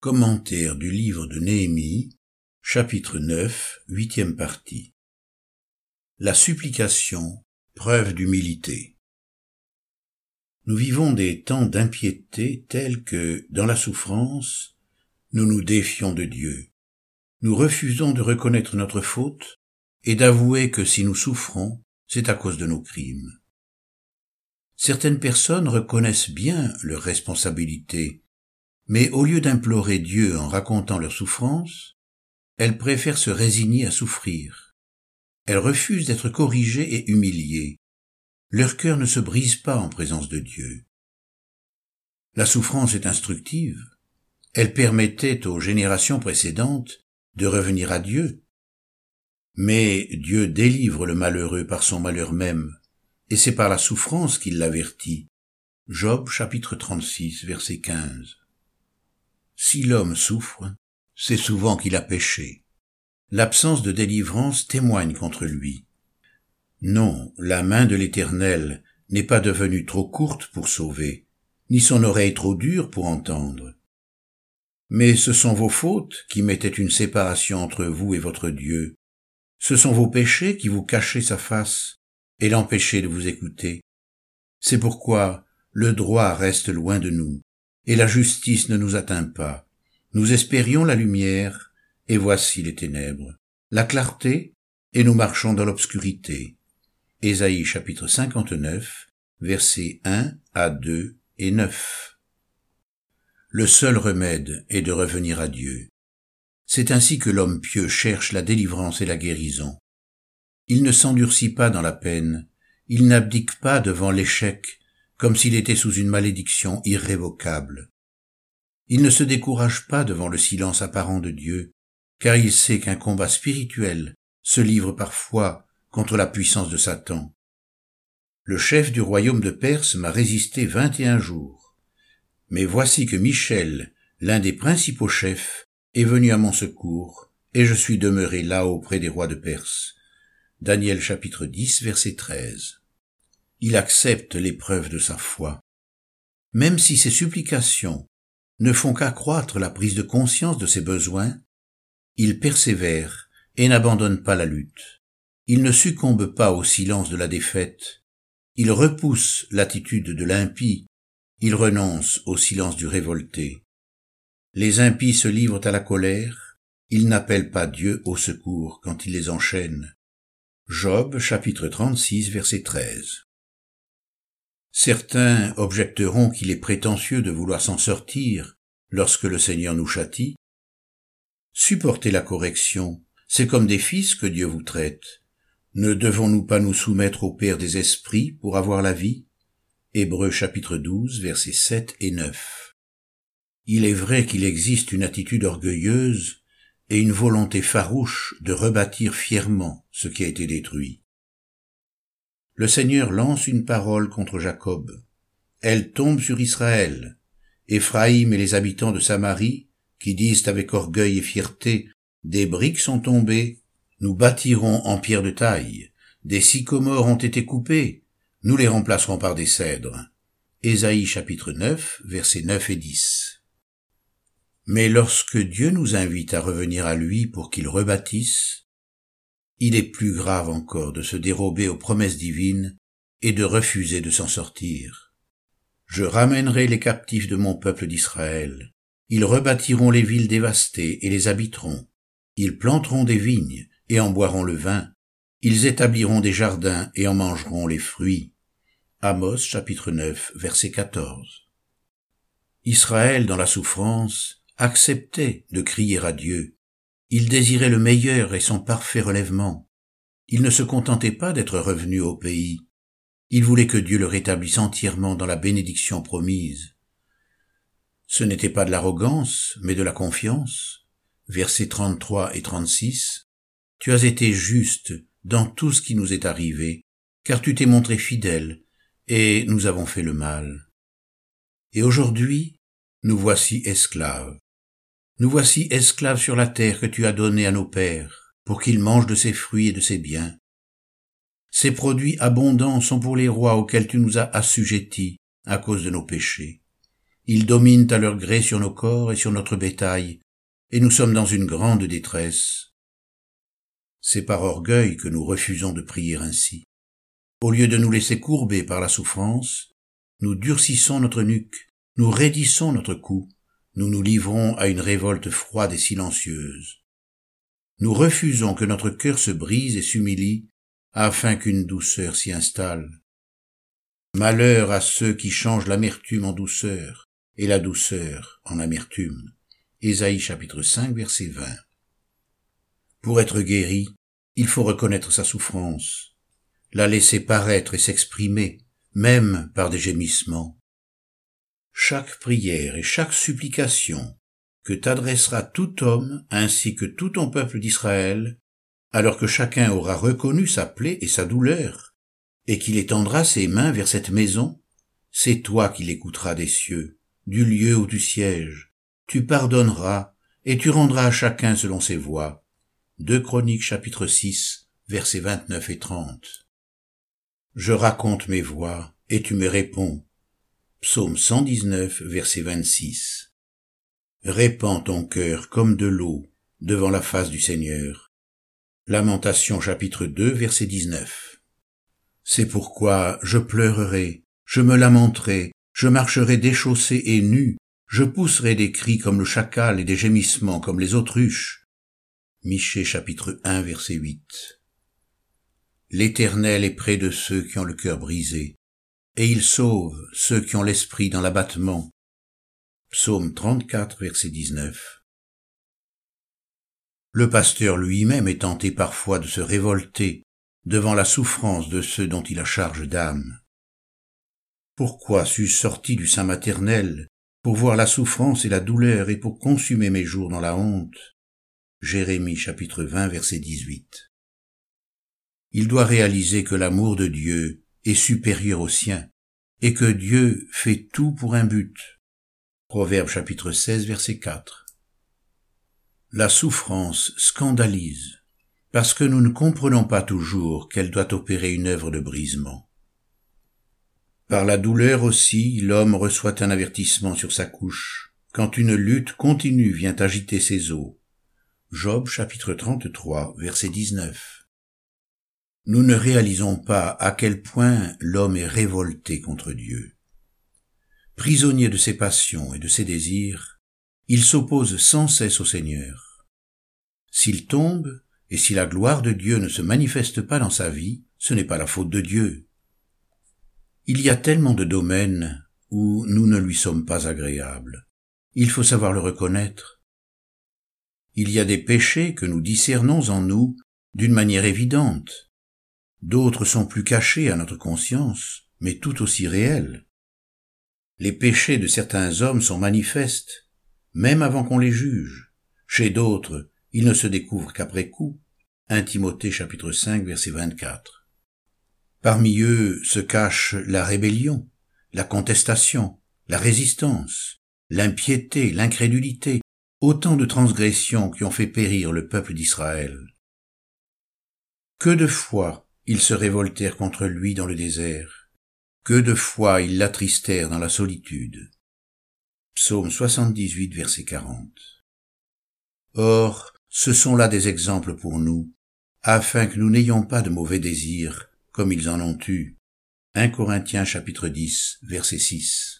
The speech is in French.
Commentaire du livre de Néhémie, chapitre 9, huitième partie. La supplication, preuve d'humilité. Nous vivons des temps d'impiété tels que, dans la souffrance, nous nous défions de Dieu. Nous refusons de reconnaître notre faute et d'avouer que si nous souffrons, c'est à cause de nos crimes. Certaines personnes reconnaissent bien leurs responsabilités mais au lieu d'implorer Dieu en racontant leurs souffrances, elles préfèrent se résigner à souffrir. Elles refusent d'être corrigées et humiliées. Leur cœur ne se brise pas en présence de Dieu. La souffrance est instructive. Elle permettait aux générations précédentes de revenir à Dieu. Mais Dieu délivre le malheureux par son malheur même, et c'est par la souffrance qu'il l'avertit. Job chapitre 36 verset 15. Si l'homme souffre, c'est souvent qu'il a péché. L'absence de délivrance témoigne contre lui. Non, la main de l'Éternel n'est pas devenue trop courte pour sauver, ni son oreille trop dure pour entendre. Mais ce sont vos fautes qui mettaient une séparation entre vous et votre Dieu. Ce sont vos péchés qui vous cachaient sa face et l'empêchaient de vous écouter. C'est pourquoi le droit reste loin de nous, et la justice ne nous atteint pas. Nous espérions la lumière, et voici les ténèbres, la clarté, et nous marchons dans l'obscurité. Ésaïe chapitre 59, versets 1 à 2 et 9. Le seul remède est de revenir à Dieu. C'est ainsi que l'homme pieux cherche la délivrance et la guérison. Il ne s'endurcit pas dans la peine, il n'abdique pas devant l'échec comme s'il était sous une malédiction irrévocable. Il ne se décourage pas devant le silence apparent de Dieu, car il sait qu'un combat spirituel se livre parfois contre la puissance de Satan. Le chef du royaume de Perse m'a résisté vingt et un jours. Mais voici que Michel, l'un des principaux chefs, est venu à mon secours, et je suis demeuré là auprès des rois de Perse. Daniel chapitre 10 verset 13 il accepte l'épreuve de sa foi. Même si ses supplications ne font qu'accroître la prise de conscience de ses besoins, il persévère et n'abandonne pas la lutte. Il ne succombe pas au silence de la défaite. Il repousse l'attitude de l'impie. Il renonce au silence du révolté. Les impies se livrent à la colère. Ils n'appellent pas Dieu au secours quand il les enchaîne. Job chapitre 36 verset 13. Certains objecteront qu'il est prétentieux de vouloir s'en sortir lorsque le Seigneur nous châtie. Supportez la correction, c'est comme des fils que Dieu vous traite. Ne devons-nous pas nous soumettre au Père des esprits pour avoir la vie? Hébreux chapitre 12 versets 7 et 9. Il est vrai qu'il existe une attitude orgueilleuse et une volonté farouche de rebâtir fièrement ce qui a été détruit le Seigneur lance une parole contre Jacob. Elle tombe sur Israël. Éphraïm et les habitants de Samarie, qui disent avec orgueil et fierté, des briques sont tombées, nous bâtirons en pierre de taille, des sycomores ont été coupés, nous les remplacerons par des cèdres. Ésaïe chapitre 9, versets 9 et 10. Mais lorsque Dieu nous invite à revenir à lui pour qu'il rebâtisse, il est plus grave encore de se dérober aux promesses divines et de refuser de s'en sortir. Je ramènerai les captifs de mon peuple d'Israël. Ils rebâtiront les villes dévastées et les habiteront. Ils planteront des vignes et en boiront le vin. Ils établiront des jardins et en mangeront les fruits. Amos chapitre 9 verset 14. Israël dans la souffrance acceptait de crier à Dieu il désirait le meilleur et son parfait relèvement. Il ne se contentait pas d'être revenu au pays. Il voulait que Dieu le rétablisse entièrement dans la bénédiction promise. Ce n'était pas de l'arrogance, mais de la confiance. Versets 33 et 36. Tu as été juste dans tout ce qui nous est arrivé, car tu t'es montré fidèle, et nous avons fait le mal. Et aujourd'hui, nous voici esclaves. Nous voici esclaves sur la terre que tu as donnée à nos pères, pour qu'ils mangent de ses fruits et de ses biens. Ces produits abondants sont pour les rois auxquels tu nous as assujettis à cause de nos péchés. Ils dominent à leur gré sur nos corps et sur notre bétail, et nous sommes dans une grande détresse. C'est par orgueil que nous refusons de prier ainsi. Au lieu de nous laisser courber par la souffrance, nous durcissons notre nuque, nous raidissons notre cou, nous nous livrons à une révolte froide et silencieuse. Nous refusons que notre cœur se brise et s'humilie afin qu'une douceur s'y installe. Malheur à ceux qui changent l'amertume en douceur et la douceur en amertume. Ésaïe chapitre 5 verset 20. Pour être guéri, il faut reconnaître sa souffrance, la laisser paraître et s'exprimer, même par des gémissements. Chaque prière et chaque supplication que t'adressera tout homme ainsi que tout ton peuple d'Israël, alors que chacun aura reconnu sa plaie et sa douleur, et qu'il étendra ses mains vers cette maison, c'est toi qui l'écouteras des cieux, du lieu où tu sièges, tu pardonneras, et tu rendras à chacun selon ses voies. 2 Chroniques chapitre 6, versets 29 et 30. Je raconte mes voies, et tu me réponds. Psaume 119, verset 26. Répands ton cœur comme de l'eau devant la face du Seigneur. Lamentation chapitre 2, verset 19. C'est pourquoi je pleurerai, je me lamenterai, je marcherai déchaussé et nu, je pousserai des cris comme le chacal et des gémissements comme les autruches. Michée chapitre 1 verset 8. L'Éternel est près de ceux qui ont le cœur brisé, et il sauve ceux qui ont l'esprit dans l'abattement. Psaume 34 verset 19. Le pasteur lui-même est tenté parfois de se révolter devant la souffrance de ceux dont il a charge d'âme. Pourquoi suis-je sorti du sein maternel pour voir la souffrance et la douleur et pour consumer mes jours dans la honte? Jérémie chapitre 20 verset 18. Il doit réaliser que l'amour de Dieu est supérieur au sien et que Dieu fait tout pour un but. Proverbe chapitre 16 verset 4. La souffrance scandalise parce que nous ne comprenons pas toujours qu'elle doit opérer une œuvre de brisement. Par la douleur aussi, l'homme reçoit un avertissement sur sa couche, quand une lutte continue vient agiter ses os. Job chapitre 33 verset 19. Nous ne réalisons pas à quel point l'homme est révolté contre Dieu. Prisonnier de ses passions et de ses désirs, il s'oppose sans cesse au Seigneur. S'il tombe, et si la gloire de Dieu ne se manifeste pas dans sa vie, ce n'est pas la faute de Dieu, il y a tellement de domaines où nous ne lui sommes pas agréables. Il faut savoir le reconnaître. Il y a des péchés que nous discernons en nous d'une manière évidente. D'autres sont plus cachés à notre conscience, mais tout aussi réels. Les péchés de certains hommes sont manifestes, même avant qu'on les juge. Chez d'autres, ils ne se découvrent qu'après coup. 1 Timothée chapitre 5 verset 24. Parmi eux se cachent la rébellion, la contestation, la résistance, l'impiété, l'incrédulité, autant de transgressions qui ont fait périr le peuple d'Israël. Que de fois ils se révoltèrent contre lui dans le désert, que de fois ils l'attristèrent dans la solitude. Psaume 78, verset 40. Or, ce sont là des exemples pour nous, afin que nous n'ayons pas de mauvais désirs comme ils en ont eu. 1 Corinthiens chapitre 10 verset 6.